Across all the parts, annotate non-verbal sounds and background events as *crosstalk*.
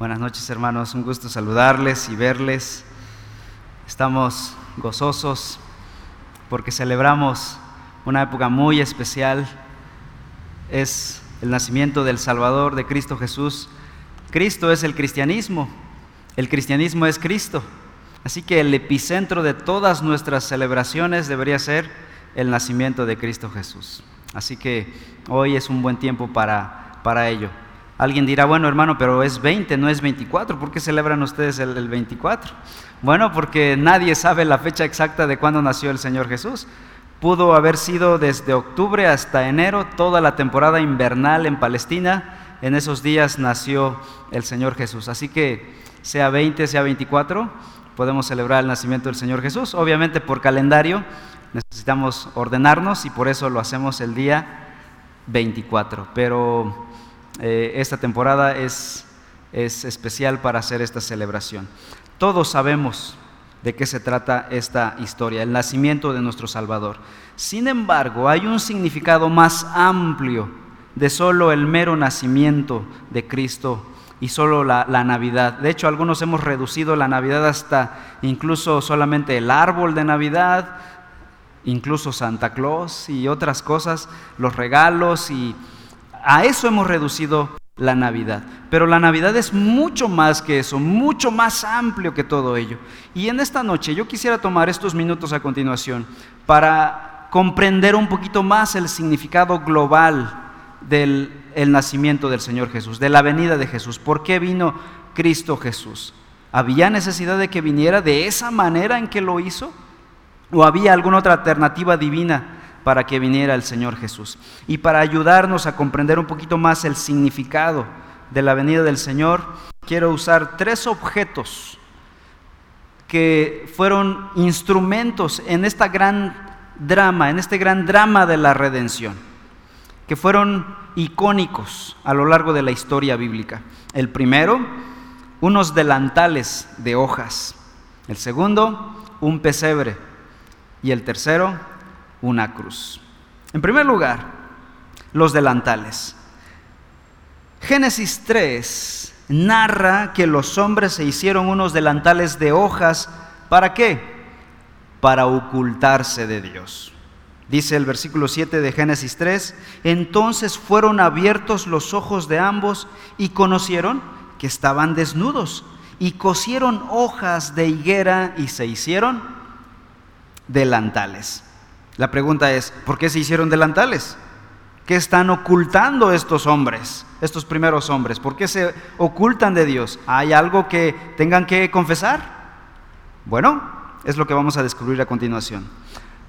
Buenas noches hermanos, un gusto saludarles y verles. Estamos gozosos porque celebramos una época muy especial. Es el nacimiento del Salvador, de Cristo Jesús. Cristo es el cristianismo, el cristianismo es Cristo. Así que el epicentro de todas nuestras celebraciones debería ser el nacimiento de Cristo Jesús. Así que hoy es un buen tiempo para, para ello. Alguien dirá, bueno hermano, pero es 20, no es 24, ¿por qué celebran ustedes el, 24? Bueno, porque nadie sabe la fecha exacta de cuándo nació el Señor Jesús. Pudo haber sido desde octubre hasta enero, toda la temporada invernal en Palestina. En esos días nació el Señor Jesús. Así que sea 20, sea 24, podemos celebrar el nacimiento del Señor Jesús. Obviamente por calendario necesitamos ordenarnos y por eso lo hacemos el día 24. Pero eh, esta temporada es, es especial para hacer esta celebración. Todos sabemos de qué se trata esta historia, el nacimiento de nuestro Salvador. Sin embargo, hay un significado más amplio de solo el mero nacimiento de Cristo y solo la, la, Navidad. De hecho, algunos hemos reducido la Navidad hasta incluso solamente el árbol de Navidad, incluso Santa Claus y otras cosas, los regalos y a eso hemos reducido la Navidad. Pero la Navidad es mucho más que eso, mucho más amplio que todo ello. Y en esta noche yo quisiera tomar estos minutos a continuación para comprender un poquito más el significado global del nacimiento del Señor Jesús, de la venida de Jesús. ¿Por qué vino Cristo Jesús? ¿Había necesidad de que viniera de esa manera en que lo hizo? ¿O había alguna otra alternativa divina? Para que viniera el Señor Jesús. Y para ayudarnos a comprender un poquito más el significado de la venida del Señor, quiero usar tres objetos que fueron instrumentos en esta gran drama, en este gran drama de la redención, que fueron icónicos a lo largo de la historia bíblica. El primero, unos delantales de hojas. El segundo, un pesebre. Y el tercero, una cruz. En primer lugar, los delantales. Génesis 3 narra que los hombres se hicieron unos delantales de hojas. ¿Para qué? Para ocultarse de Dios. Dice el versículo 7 de Génesis 3, entonces fueron abiertos los ojos de ambos y conocieron que estaban desnudos y cosieron hojas de higuera y se hicieron delantales. La pregunta es, ¿por qué se hicieron delantales? ¿Qué están ocultando estos hombres, estos primeros hombres? ¿Por qué se ocultan de Dios? ¿Hay algo que tengan que confesar? Bueno, es lo que vamos a descubrir a continuación.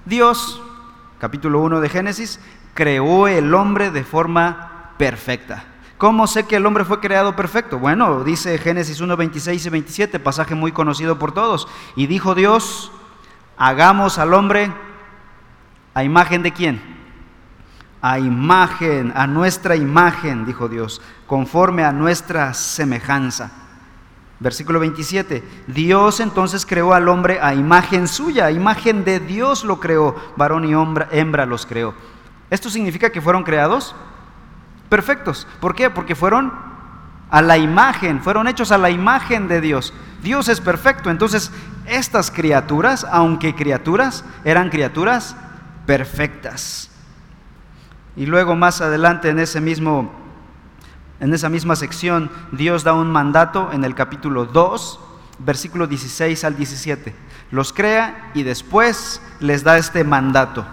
Dios, capítulo 1 de Génesis, creó el hombre de forma perfecta. ¿Cómo sé que el hombre fue creado perfecto? Bueno, dice Génesis 1, 26 y 27, pasaje muy conocido por todos. Y dijo Dios, hagamos al hombre ¿A imagen de quién? A imagen, a nuestra imagen, dijo Dios, conforme a nuestra semejanza. Versículo 27. Dios entonces creó al hombre a imagen suya, a imagen de Dios lo creó, varón y hembra los creó. ¿Esto significa que fueron creados? Perfectos. ¿Por qué? Porque fueron a la imagen, fueron hechos a la imagen de Dios. Dios es perfecto. Entonces, estas criaturas, aunque criaturas, eran criaturas perfectas. Y luego más adelante en ese mismo en esa misma sección Dios da un mandato en el capítulo 2, versículo 16 al 17. Los crea y después les da este mandato.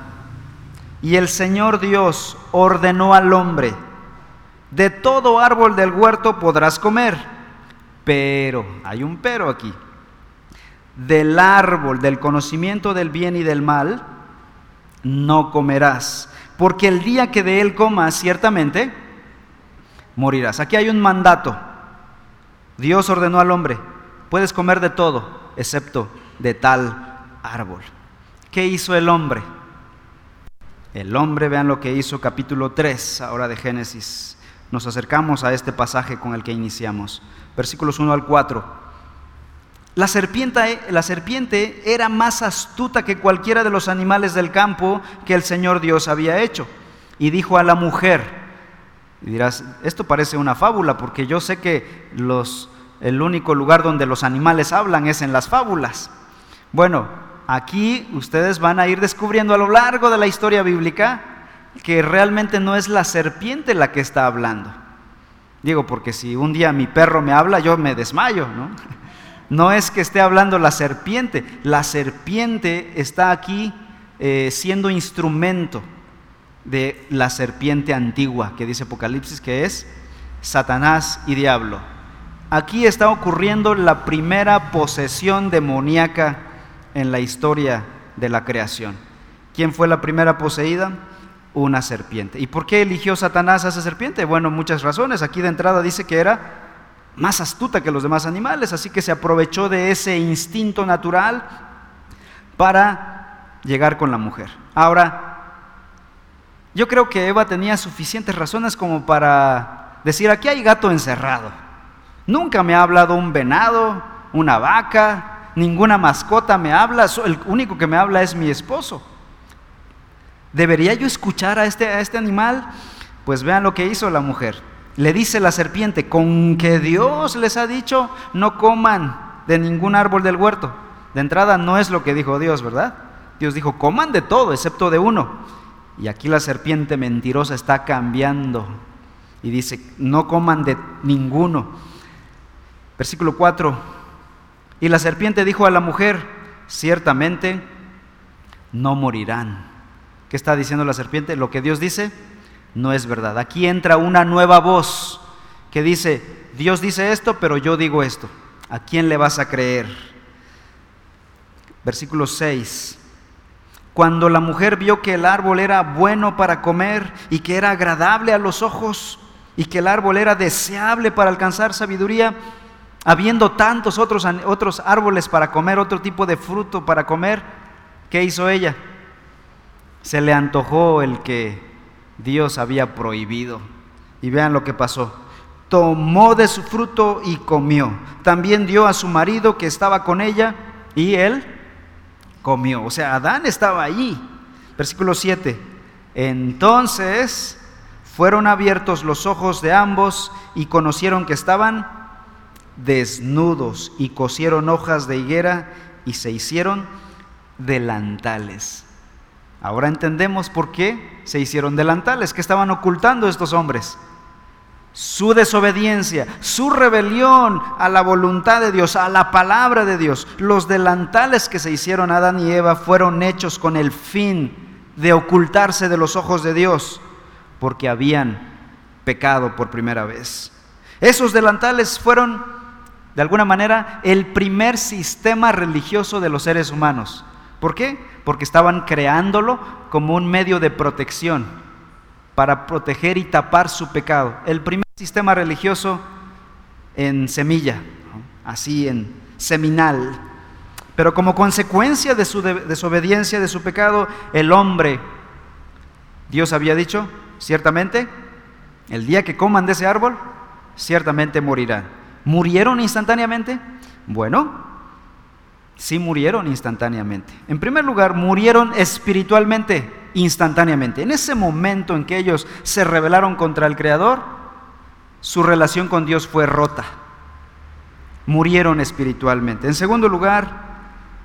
Y el Señor Dios ordenó al hombre, de todo árbol del huerto podrás comer, pero, hay un pero aquí, del árbol del conocimiento del bien y del mal, no comerás, porque el día que de él comas, ciertamente morirás. Aquí hay un mandato. Dios ordenó al hombre, puedes comer de todo, excepto de tal árbol. ¿Qué hizo el hombre? El hombre, vean lo que hizo capítulo 3 ahora de Génesis. Nos acercamos a este pasaje con el que iniciamos. Versículos 1 al 4. La serpiente, era más astuta que cualquiera de los animales del campo que el Señor Dios había hecho. Y dijo a la mujer, y dirás, esto parece una fábula porque yo sé que los el único lugar donde los animales hablan es en las fábulas. Bueno, aquí ustedes van a ir descubriendo a lo largo de la historia bíblica que realmente no es la serpiente la que está hablando. Digo, porque si un día mi perro me habla, yo me desmayo, ¿no? No es que esté hablando la serpiente, la serpiente está aquí eh, siendo instrumento de la serpiente antigua que dice Apocalipsis que es Satanás y diablo. Aquí está ocurriendo la primera posesión demoníaca en la historia de la creación. ¿Quién fue la primera poseída? Una serpiente. ¿Y por qué eligió Satanás a esa serpiente? Bueno, muchas razones. Aquí de entrada dice que era más astuta que los demás animales, así que se aprovechó de ese instinto natural para llegar con la mujer. Ahora, yo creo que Eva tenía suficientes razones como para decir, aquí hay gato encerrado. Nunca me ha hablado un venado, una vaca, ninguna mascota me habla, el único que me habla es mi esposo. ¿Debería yo escuchar a este, a este animal? Pues vean lo que hizo la mujer le dice la serpiente, con que Dios les ha dicho, no coman de ningún árbol del huerto. De entrada no es lo que dijo Dios, ¿verdad? Dios dijo, coman de todo, excepto de uno. Y aquí la serpiente mentirosa está cambiando y dice, no coman de ninguno. Versículo 4. Y la serpiente dijo a la mujer, ciertamente no morirán. ¿Qué está diciendo la serpiente? Lo que Dios dice, no es verdad. Aquí entra una nueva voz que dice, Dios dice esto, pero yo digo esto. ¿A quién le vas a creer? Versículo 6. Cuando la mujer vio que el árbol era bueno para comer y que era agradable a los ojos y que el árbol era deseable para alcanzar sabiduría, habiendo tantos otros, otros árboles para comer, otro tipo de fruto para comer, ¿qué hizo ella? Se le antojó el que Dios había prohibido. Y vean lo que pasó. Tomó de su fruto y comió. También dio a su marido que estaba con ella y él comió. O sea, Adán estaba allí. Versículo 7. Entonces fueron abiertos los ojos de ambos y conocieron que estaban desnudos y cosieron hojas de higuera y se hicieron delantales. Ahora entendemos por qué se hicieron delantales, que estaban ocultando estos hombres. Su desobediencia, su rebelión a la voluntad de Dios, a la palabra de Dios. Los delantales que se hicieron Adán y Eva fueron hechos con el fin de ocultarse de los ojos de Dios, porque habían pecado por primera vez. Esos delantales fueron, de alguna manera, el primer sistema religioso de los seres humanos. ¿Por qué? Porque estaban creándolo como un medio de protección para proteger y tapar su pecado. El primer sistema religioso en semilla, así en seminal. Pero como consecuencia de su desobediencia, de su pecado, el hombre, Dios había dicho, ciertamente, el día que coman de ese árbol, ciertamente morirán. ¿Murieron instantáneamente? Bueno, sí murieron instantáneamente. En primer lugar, murieron espiritualmente instantáneamente. En ese momento en que ellos se rebelaron contra el Creador, su relación con Dios fue rota. Murieron espiritualmente. En segundo lugar,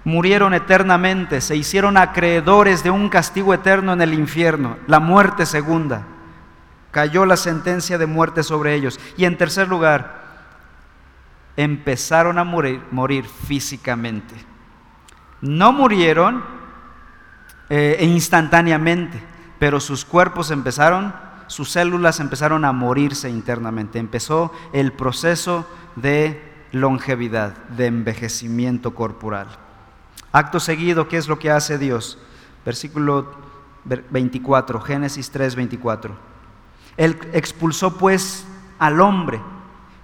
murieron eternamente, se hicieron acreedores de un castigo eterno en el infierno, la muerte segunda. Cayó la sentencia de muerte sobre ellos. Y en tercer lugar, empezaron a morir, morir físicamente. No murieron eh, instantáneamente, pero sus cuerpos empezaron, sus células empezaron a morirse internamente. Empezó el proceso de longevidad, de envejecimiento corporal. Acto seguido, ¿qué es lo que hace Dios? Versículo 24, Génesis 3, 24. Él expulsó pues al hombre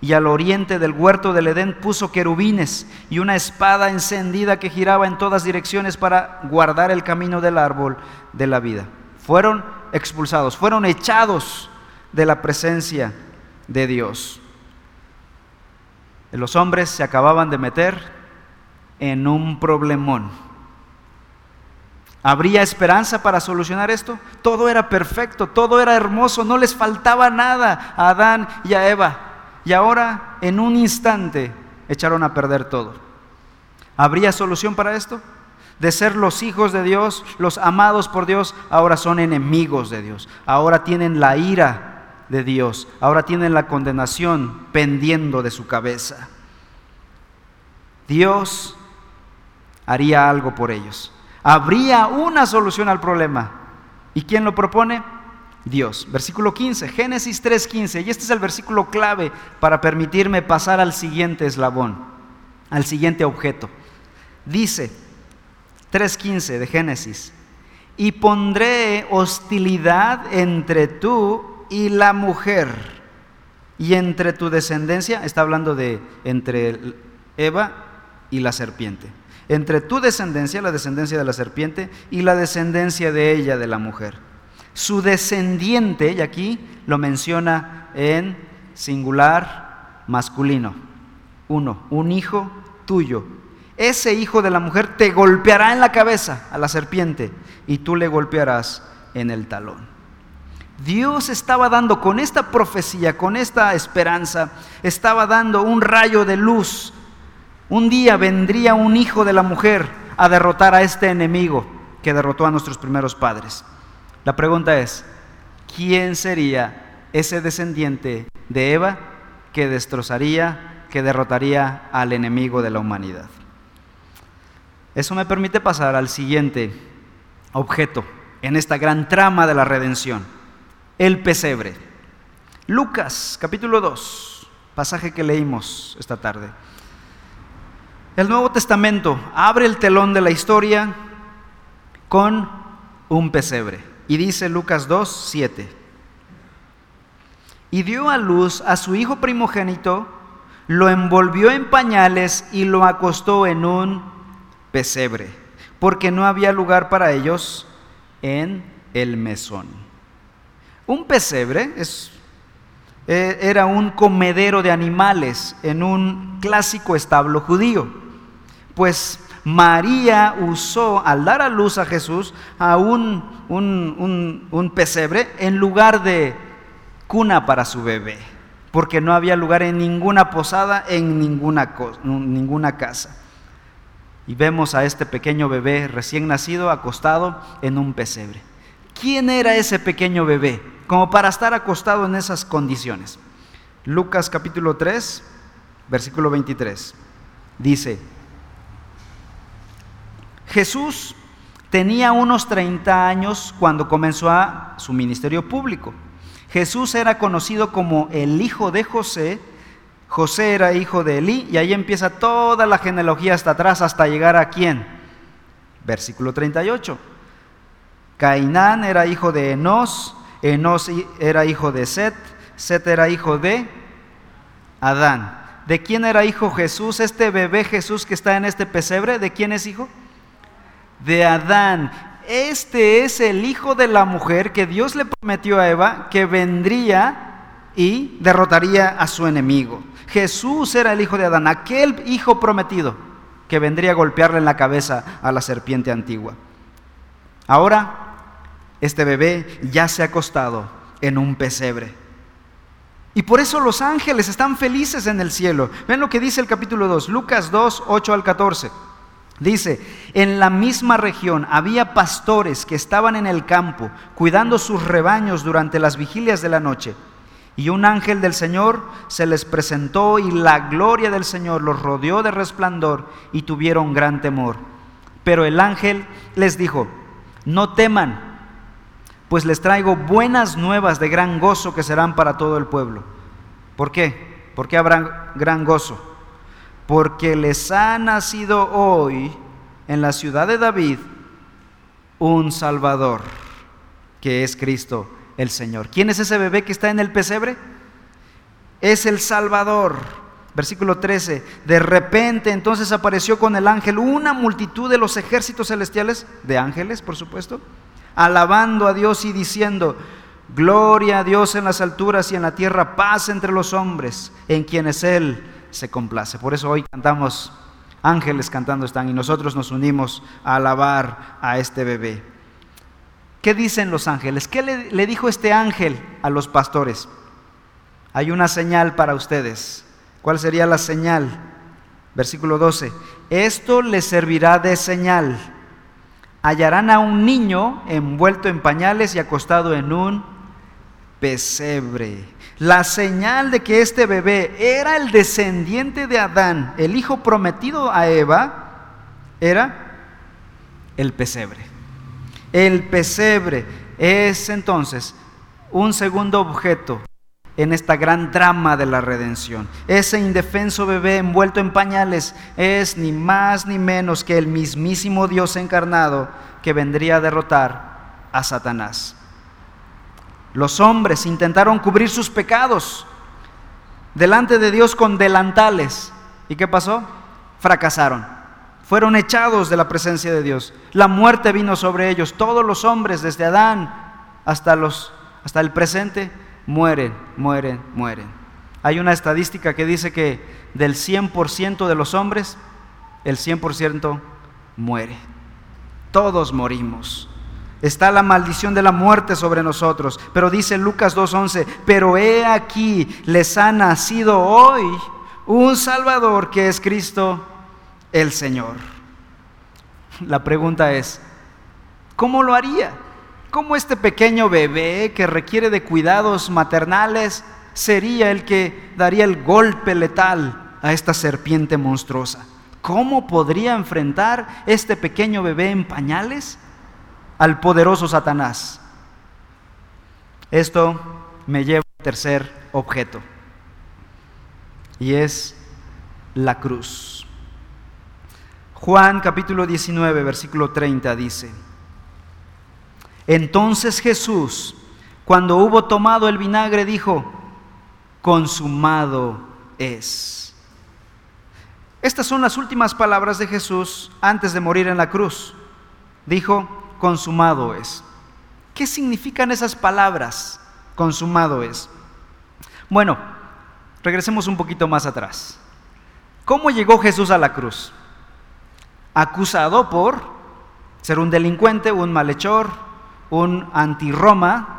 y al oriente del huerto del Edén puso querubines y una espada encendida que giraba en todas direcciones para guardar el camino del árbol de la vida. Fueron expulsados, fueron echados de la presencia de Dios. Los hombres se acababan de meter en un problemón. ¿Habría esperanza para solucionar esto? Todo era perfecto, todo era hermoso, no les faltaba nada a Adán y a Eva. Y ahora en un instante echaron a perder todo. ¿Habría solución para esto? De ser los hijos de Dios, los amados por Dios, ahora son enemigos de Dios. Ahora tienen la ira de Dios. Ahora tienen la condenación pendiendo de su cabeza. Dios haría algo por ellos. Habría una solución al problema. ¿Y quién lo propone? Dios. Versículo 15, Génesis 3:15. Y este es el versículo clave para permitirme pasar al siguiente eslabón, al siguiente objeto. Dice 3:15 de Génesis, y pondré hostilidad entre tú y la mujer, y entre tu descendencia, está hablando de entre Eva y la serpiente, entre tu descendencia, la descendencia de la serpiente, y la descendencia de ella, de la mujer su descendiente, y aquí lo menciona en singular masculino, uno, un hijo tuyo. Ese hijo de la mujer te golpeará en la cabeza a la serpiente y tú le golpearás en el talón. Dios estaba dando con esta profecía, con esta esperanza, estaba dando un rayo de luz. Un día vendría un hijo de la mujer a derrotar a este enemigo que derrotó a nuestros primeros padres. La pregunta es, ¿quién sería ese descendiente de Eva que destrozaría, que derrotaría al enemigo de la humanidad? Eso me permite pasar al siguiente objeto en esta gran trama de la redención, el pesebre. Lucas capítulo 2, pasaje que leímos esta tarde. El Nuevo Testamento abre el telón de la historia con un pesebre. Y dice Lucas 2, 7. Y dio a luz a su hijo primogénito, lo envolvió en pañales y lo acostó en un pesebre, porque no había lugar para ellos en el mesón. Un pesebre es, eh, era un comedero de animales en un clásico establo judío, pues María usó al dar a luz a Jesús a un, un, pesebre en lugar de cuna para su bebé, porque no había lugar en ninguna posada, en ninguna, ninguna casa. Y vemos a este pequeño bebé recién nacido acostado en un pesebre. ¿Quién era ese pequeño bebé? Como para estar acostado en esas condiciones. Lucas capítulo 3, versículo 23. Dice, Jesús tenía unos 30 años cuando comenzó su ministerio público. Jesús era conocido como el hijo de José, José era hijo de Elí, y ahí empieza toda la genealogía hasta atrás, hasta llegar a quién. Versículo 38. Cainán era hijo de Enos, Enos era hijo de Set, Set era hijo de Adán. ¿De quién era hijo Jesús? Este bebé Jesús que está en este pesebre, ¿de quién es hijo? De Adán. Este es el hijo de la mujer que Dios le prometió a Eva que vendría y derrotaría a su enemigo. Jesús era el hijo de Adán, aquel hijo prometido que vendría a golpearle en la cabeza a la serpiente antigua. Ahora, este bebé ya se ha acostado en un pesebre. Y por eso los ángeles están felices en el cielo. Ven lo que dice el capítulo 2, Lucas 2, 8 al 14. Dice, en la misma región había pastores que estaban en el campo cuidando sus rebaños durante las vigilias de la noche. Y un ángel del Señor se les presentó y la gloria del Señor los rodeó de resplandor y tuvieron gran temor. Pero el ángel les dijo, no teman, pues les traigo buenas nuevas de gran gozo que serán para todo el pueblo. ¿Por qué? ¿Por qué habrá gran gozo? Porque les ha nacido hoy en la ciudad de David un Salvador, que es Cristo el Señor. ¿Quién es ese bebé que está en el pesebre? Es el Salvador. Versículo 13. De repente entonces apareció con el ángel una multitud de los ejércitos celestiales, de ángeles por supuesto, alabando a Dios y diciendo, Gloria a Dios en las alturas y en la tierra, paz entre los hombres, en quienes Él se complace. Por eso hoy cantamos, ángeles cantando están y nosotros nos unimos a alabar a este bebé. ¿Qué dicen los ángeles? ¿Qué le, dijo este ángel a los pastores? hay una señal para ustedes. ¿Cuál sería la señal? Versículo 12. Esto les servirá de señal. Hallarán a un niño envuelto en pañales y acostado en un pesebre. La señal de que este bebé era el descendiente de Adán, el hijo prometido a Eva, era el pesebre. El pesebre es entonces un segundo objeto en esta gran drama de la redención. Ese indefenso bebé envuelto en pañales es ni más ni menos que el mismísimo Dios encarnado que vendría a derrotar a Satanás. Los hombres intentaron cubrir sus pecados delante de Dios con delantales. ¿Y qué pasó? Fracasaron. Fueron echados de la presencia de Dios. La muerte vino sobre ellos. Todos los hombres, desde Adán hasta, los, hasta el presente, mueren, mueren, mueren. Hay una estadística que dice que del 100% de los hombres, el 100% muere. Todos morimos. Está la maldición de la muerte sobre nosotros. Pero dice Lucas 2.11, pero he aquí, les ha nacido hoy un Salvador que es Cristo el Señor. La pregunta es, ¿cómo lo haría? ¿Cómo este pequeño bebé que requiere de cuidados maternales sería el que daría el golpe letal a esta serpiente monstruosa? ¿Cómo podría enfrentar este pequeño bebé en pañales al poderoso Satanás? Esto me lleva al tercer objeto y es la cruz. Juan capítulo 19, versículo 30 dice, entonces Jesús, cuando hubo tomado el vinagre, dijo, consumado es. Estas son las últimas palabras de Jesús antes de morir en la cruz. Dijo, consumado es. ¿Qué significan esas palabras? Consumado es. Bueno, regresemos un poquito más atrás. ¿Cómo llegó Jesús a la cruz? Acusado por ser un delincuente, un malhechor, un anti-Roma.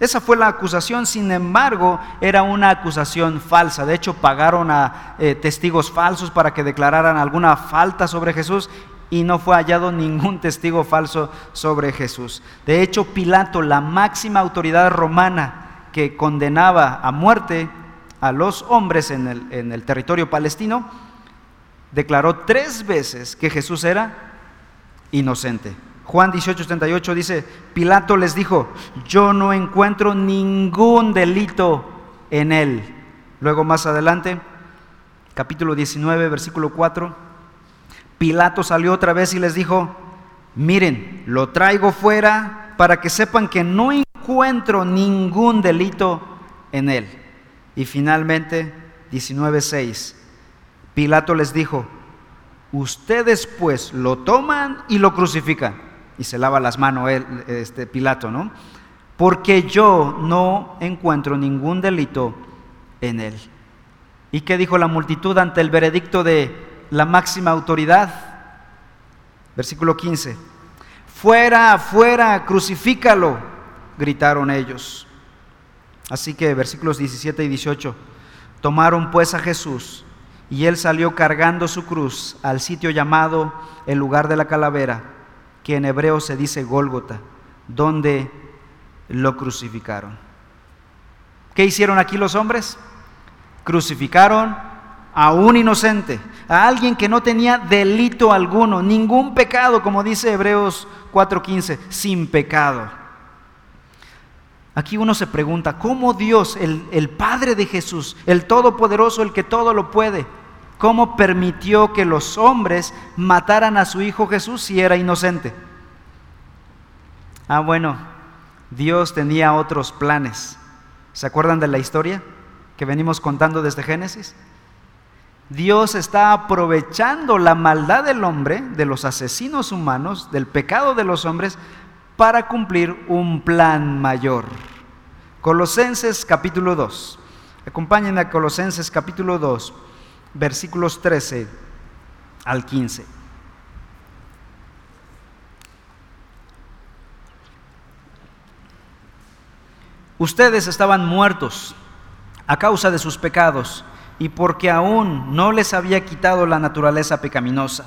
Esa fue la acusación, sin embargo, era una acusación falsa. De hecho, pagaron a eh, testigos falsos para que declararan alguna falta sobre Jesús y no fue hallado ningún testigo falso sobre Jesús. De hecho, Pilato, la máxima autoridad romana que condenaba a muerte a los hombres en el, territorio palestino, declaró tres veces que Jesús era inocente. Juan 18:38 dice, Pilato les dijo, yo no encuentro ningún delito en él. Luego más adelante, capítulo 19, versículo 4, Pilato salió otra vez y les dijo, miren, lo traigo fuera para que sepan que no encuentro ningún delito en él. Y finalmente, 19:6, Pilato les dijo, ustedes pues lo toman y lo crucifican y se lava las manos él, este Pilato, ¿no? Porque yo no encuentro ningún delito en él. ¿Y qué dijo la multitud ante el veredicto de la máxima autoridad? Versículo 15. Fuera, fuera, crucifícalo, gritaron ellos. Así que versículos 17 y 18. Tomaron pues a Jesús y él salió cargando su cruz al sitio llamado el lugar de la calavera que en hebreo se dice Gólgota, donde lo crucificaron. ¿Qué hicieron aquí los hombres? Crucificaron a un inocente, a alguien que no tenía delito alguno, ningún pecado, como dice Hebreos 4:15, sin pecado. Aquí uno se pregunta, ¿cómo Dios, el, Padre de Jesús, el Todopoderoso, el que todo lo puede, cómo permitió que los hombres mataran a su hijo Jesús si era inocente. Ah, bueno, Dios tenía otros planes. ¿Se acuerdan de la historia que venimos contando desde Génesis? Dios está aprovechando la maldad del hombre, de los asesinos humanos, del pecado de los hombres, para cumplir un plan mayor. Colosenses capítulo 2. Acompáñenme a Colosenses capítulo 2 versículos 13 al 15. Ustedes estaban muertos a causa de sus pecados y porque aún no les había quitado la naturaleza pecaminosa.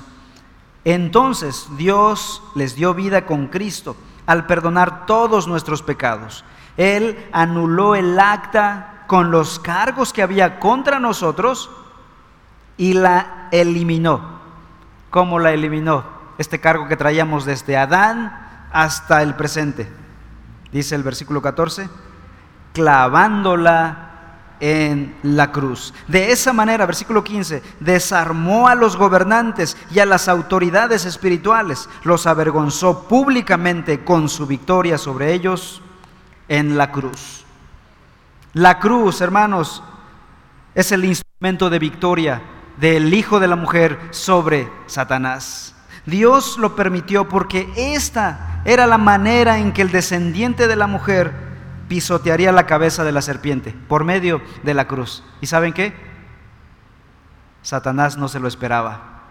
Entonces Dios les dio vida con Cristo al perdonar todos nuestros pecados. Él anuló el acta con los cargos que había contra nosotros y la eliminó. ¿Cómo la eliminó? Este cargo que traíamos desde Adán hasta el presente. Dice el versículo 14, clavándola en la cruz. De esa manera, versículo 15, desarmó a los gobernantes y a las autoridades espirituales, los avergonzó públicamente con su victoria sobre ellos en la cruz. La cruz, hermanos, es el instrumento de victoria del Hijo de la Mujer sobre Satanás. Dios lo permitió porque esta era la manera en que el descendiente de la mujer pisotearía la cabeza de la serpiente por medio de la cruz. ¿Y saben qué? Satanás no se lo esperaba.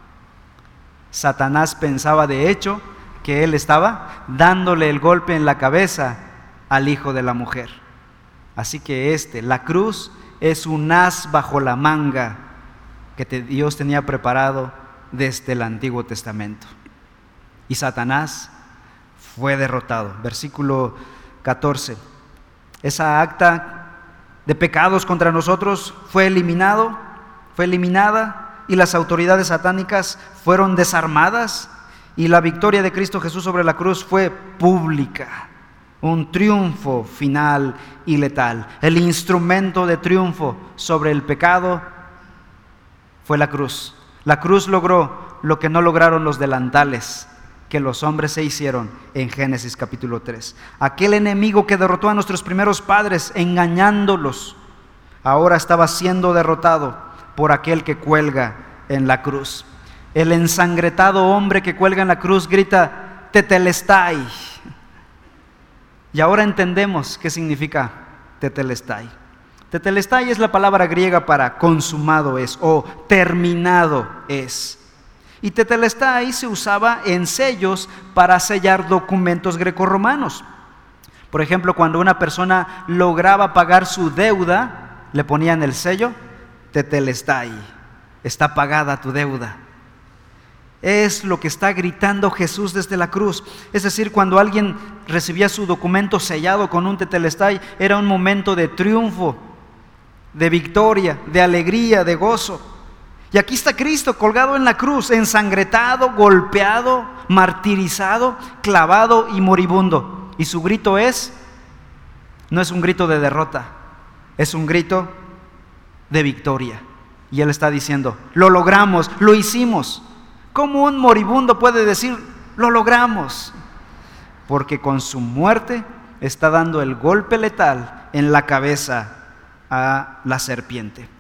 Satanás pensaba de hecho que él estaba dándole el golpe en la cabeza al hijo de la mujer. Así que este, la cruz, es un as bajo la manga que Dios tenía preparado desde el Antiguo Testamento. Y Satanás fue derrotado. Versículo 14 esa acta de pecados contra nosotros fue eliminado, fue eliminada y las autoridades satánicas fueron desarmadas y la victoria de Cristo Jesús sobre la cruz fue pública, un triunfo final y letal. El instrumento de triunfo sobre el pecado fue la cruz. La cruz logró lo que no lograron los delantales que los hombres se hicieron en Génesis capítulo 3. Aquel enemigo que derrotó a nuestros primeros padres engañándolos, ahora estaba siendo derrotado por aquel que cuelga en la cruz. El ensangretado hombre que cuelga en la cruz grita, tetelestai. Y ahora entendemos qué significa tetelestai. Tetelestai es la palabra griega para consumado es o terminado es. Y tetelestai se usaba en sellos para sellar documentos grecorromanos. Por ejemplo, cuando una persona lograba pagar su deuda, le ponían el sello tetelestai. Está pagada tu deuda. Es lo que está gritando Jesús desde la cruz. Es decir, cuando alguien recibía su documento sellado con un tetelestai, era un momento de triunfo, de victoria, de alegría, de gozo. Y aquí está Cristo colgado en la cruz, ensangretado, golpeado, martirizado, clavado y moribundo. Y su grito es, no es un grito de derrota, es un grito de victoria. Y Él está diciendo, lo logramos, lo hicimos. ¿Cómo un moribundo puede decir, lo logramos? Porque con su muerte está dando el golpe letal en la cabeza a la serpiente.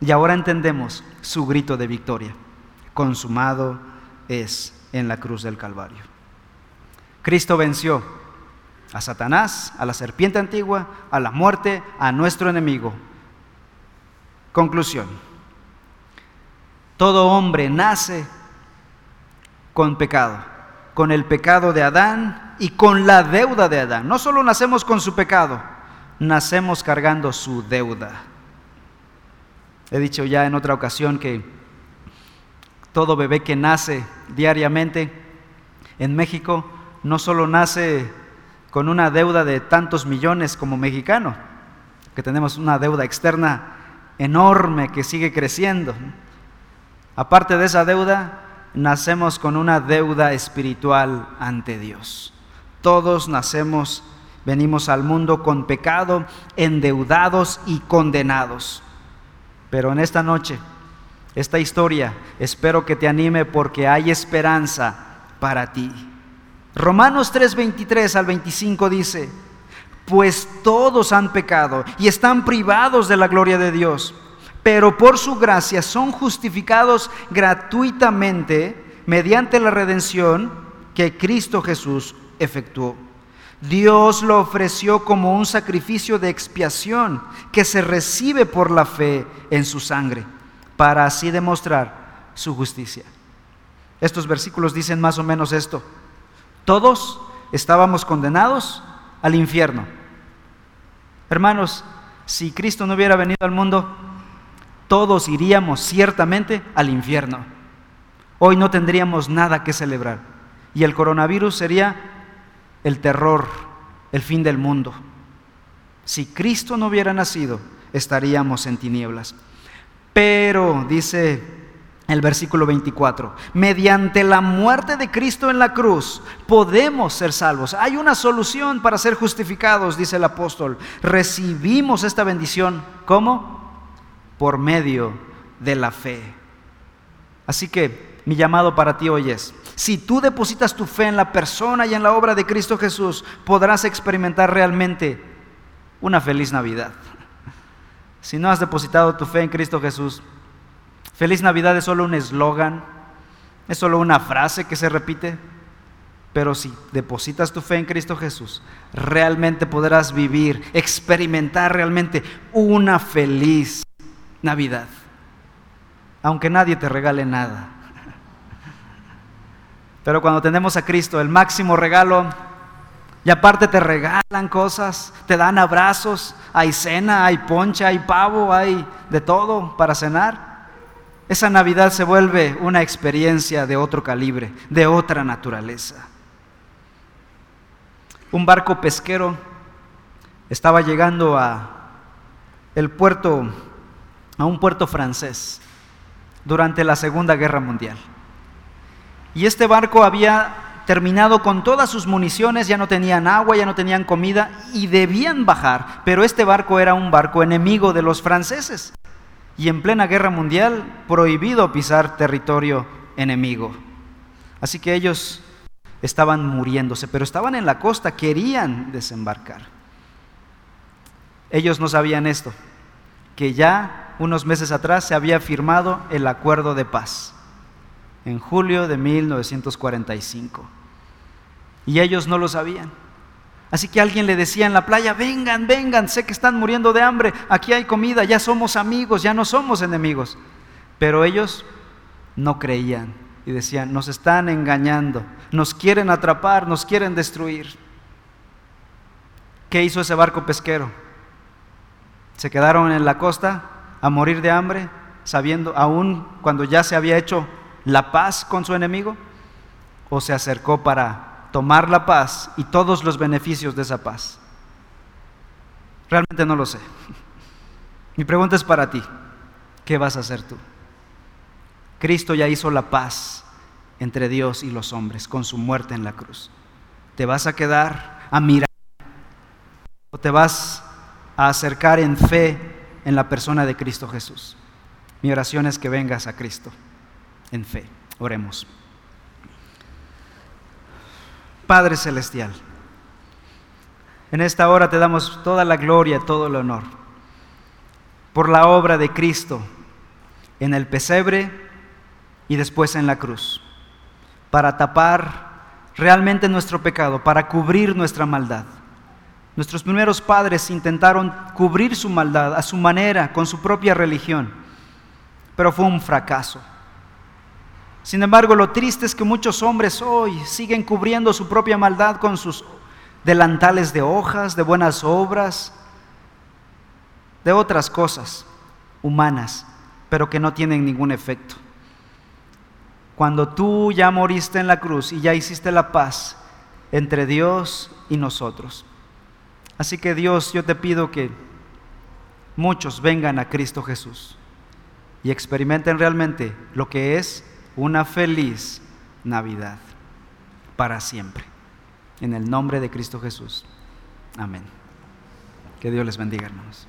Y ahora entendemos su grito de victoria. Consumado es en la cruz del Calvario. Cristo venció a Satanás, a la serpiente antigua, a la muerte, a nuestro enemigo. Conclusión. Todo hombre nace con pecado, con el pecado de Adán y con la deuda de Adán. No solo nacemos con su pecado, nacemos cargando su deuda. He dicho ya en otra ocasión que todo bebé que nace diariamente en México no solo nace con una deuda de tantos millones como mexicano, que tenemos una deuda externa enorme que sigue creciendo. Aparte de esa deuda, nacemos con una deuda espiritual ante Dios. Todos nacemos, venimos al mundo con pecado, endeudados y condenados. Pero en esta noche, esta historia, espero que te anime porque hay esperanza para ti. Romanos 3:23 al 25 dice, pues todos han pecado y están privados de la gloria de Dios, pero por su gracia son justificados gratuitamente mediante la redención que Cristo Jesús efectuó. Dios lo ofreció como un sacrificio de expiación que se recibe por la fe en su sangre, para así demostrar su justicia. Estos versículos dicen más o menos esto. Todos estábamos condenados al infierno. Hermanos, Si Cristo no hubiera venido al mundo, todos iríamos ciertamente al infierno. Hoy no tendríamos nada que celebrar. Y el coronavirus sería el terror, el fin del mundo. Si Cristo no hubiera nacido, estaríamos en tinieblas. Pero, dice el versículo 24, mediante la muerte de Cristo en la cruz podemos ser salvos. Hay una solución para ser justificados, dice el apóstol. Recibimos esta bendición. ¿Cómo? Por medio de la fe. Así que mi llamado para ti hoy es, si tú depositas tu fe en la persona y en la obra de Cristo Jesús, podrás experimentar realmente una feliz Navidad. *laughs* Si no has depositado tu fe en Cristo Jesús, feliz Navidad es solo un eslogan, es solo una frase que se repite, pero si depositas tu fe en Cristo Jesús, realmente podrás vivir, experimentar realmente una feliz Navidad, aunque nadie te regale nada. Pero cuando tenemos a Cristo, el máximo regalo, y aparte te regalan cosas, te dan abrazos, hay cena, hay poncha, hay pavo, hay de todo para cenar. Esa Navidad se vuelve una experiencia de otro calibre, de otra naturaleza. Un barco pesquero estaba llegando a el puerto a un puerto francés durante la Segunda Guerra Mundial. Y este barco había terminado con todas sus municiones, ya no tenían agua, ya no tenían comida y debían bajar. Pero este barco era un barco enemigo de los franceses. Y en plena guerra mundial, prohibido pisar territorio enemigo. Así que ellos estaban muriéndose, pero estaban en la costa, querían desembarcar. Ellos no sabían esto, que ya unos meses atrás se había firmado el acuerdo de paz en julio de 1945. Y ellos no lo sabían. Así que alguien le decía en la playa, vengan, vengan, sé que están muriendo de hambre, aquí hay comida, ya somos amigos, ya no somos enemigos. Pero ellos no creían y decían, nos están engañando, nos quieren atrapar, nos quieren destruir. ¿Qué hizo ese barco pesquero? Se quedaron en la costa a morir de hambre, sabiendo, aún cuando ya se había hecho la paz con su enemigo o se acercó para tomar la paz y todos los beneficios de esa paz? Realmente no lo sé. *laughs* Mi pregunta es para ti. ¿Qué vas a hacer tú? Cristo ya hizo la paz entre Dios y los hombres con su muerte en la cruz. ¿Te vas a quedar a mirar o te vas a acercar en fe en la persona de Cristo Jesús? Mi oración es que vengas a Cristo en fe. Oremos. Padre Celestial, en esta hora te damos toda la gloria, todo el honor por la obra de Cristo en el pesebre y después en la cruz, para tapar realmente nuestro pecado, para cubrir nuestra maldad. Nuestros primeros padres intentaron cubrir su maldad a su manera, con su propia religión, pero fue un fracaso. Sin embargo, lo triste es que muchos hombres hoy siguen cubriendo su propia maldad con sus delantales de hojas, de buenas obras, de otras cosas humanas, pero que no tienen ningún efecto. Cuando tú ya moriste en la cruz y ya hiciste la paz entre Dios y nosotros. Así que Dios, yo te pido que muchos vengan a Cristo Jesús y experimenten realmente lo que es una feliz Navidad para siempre. En el nombre de Cristo Jesús. Amén. Que Dios les bendiga, hermanos.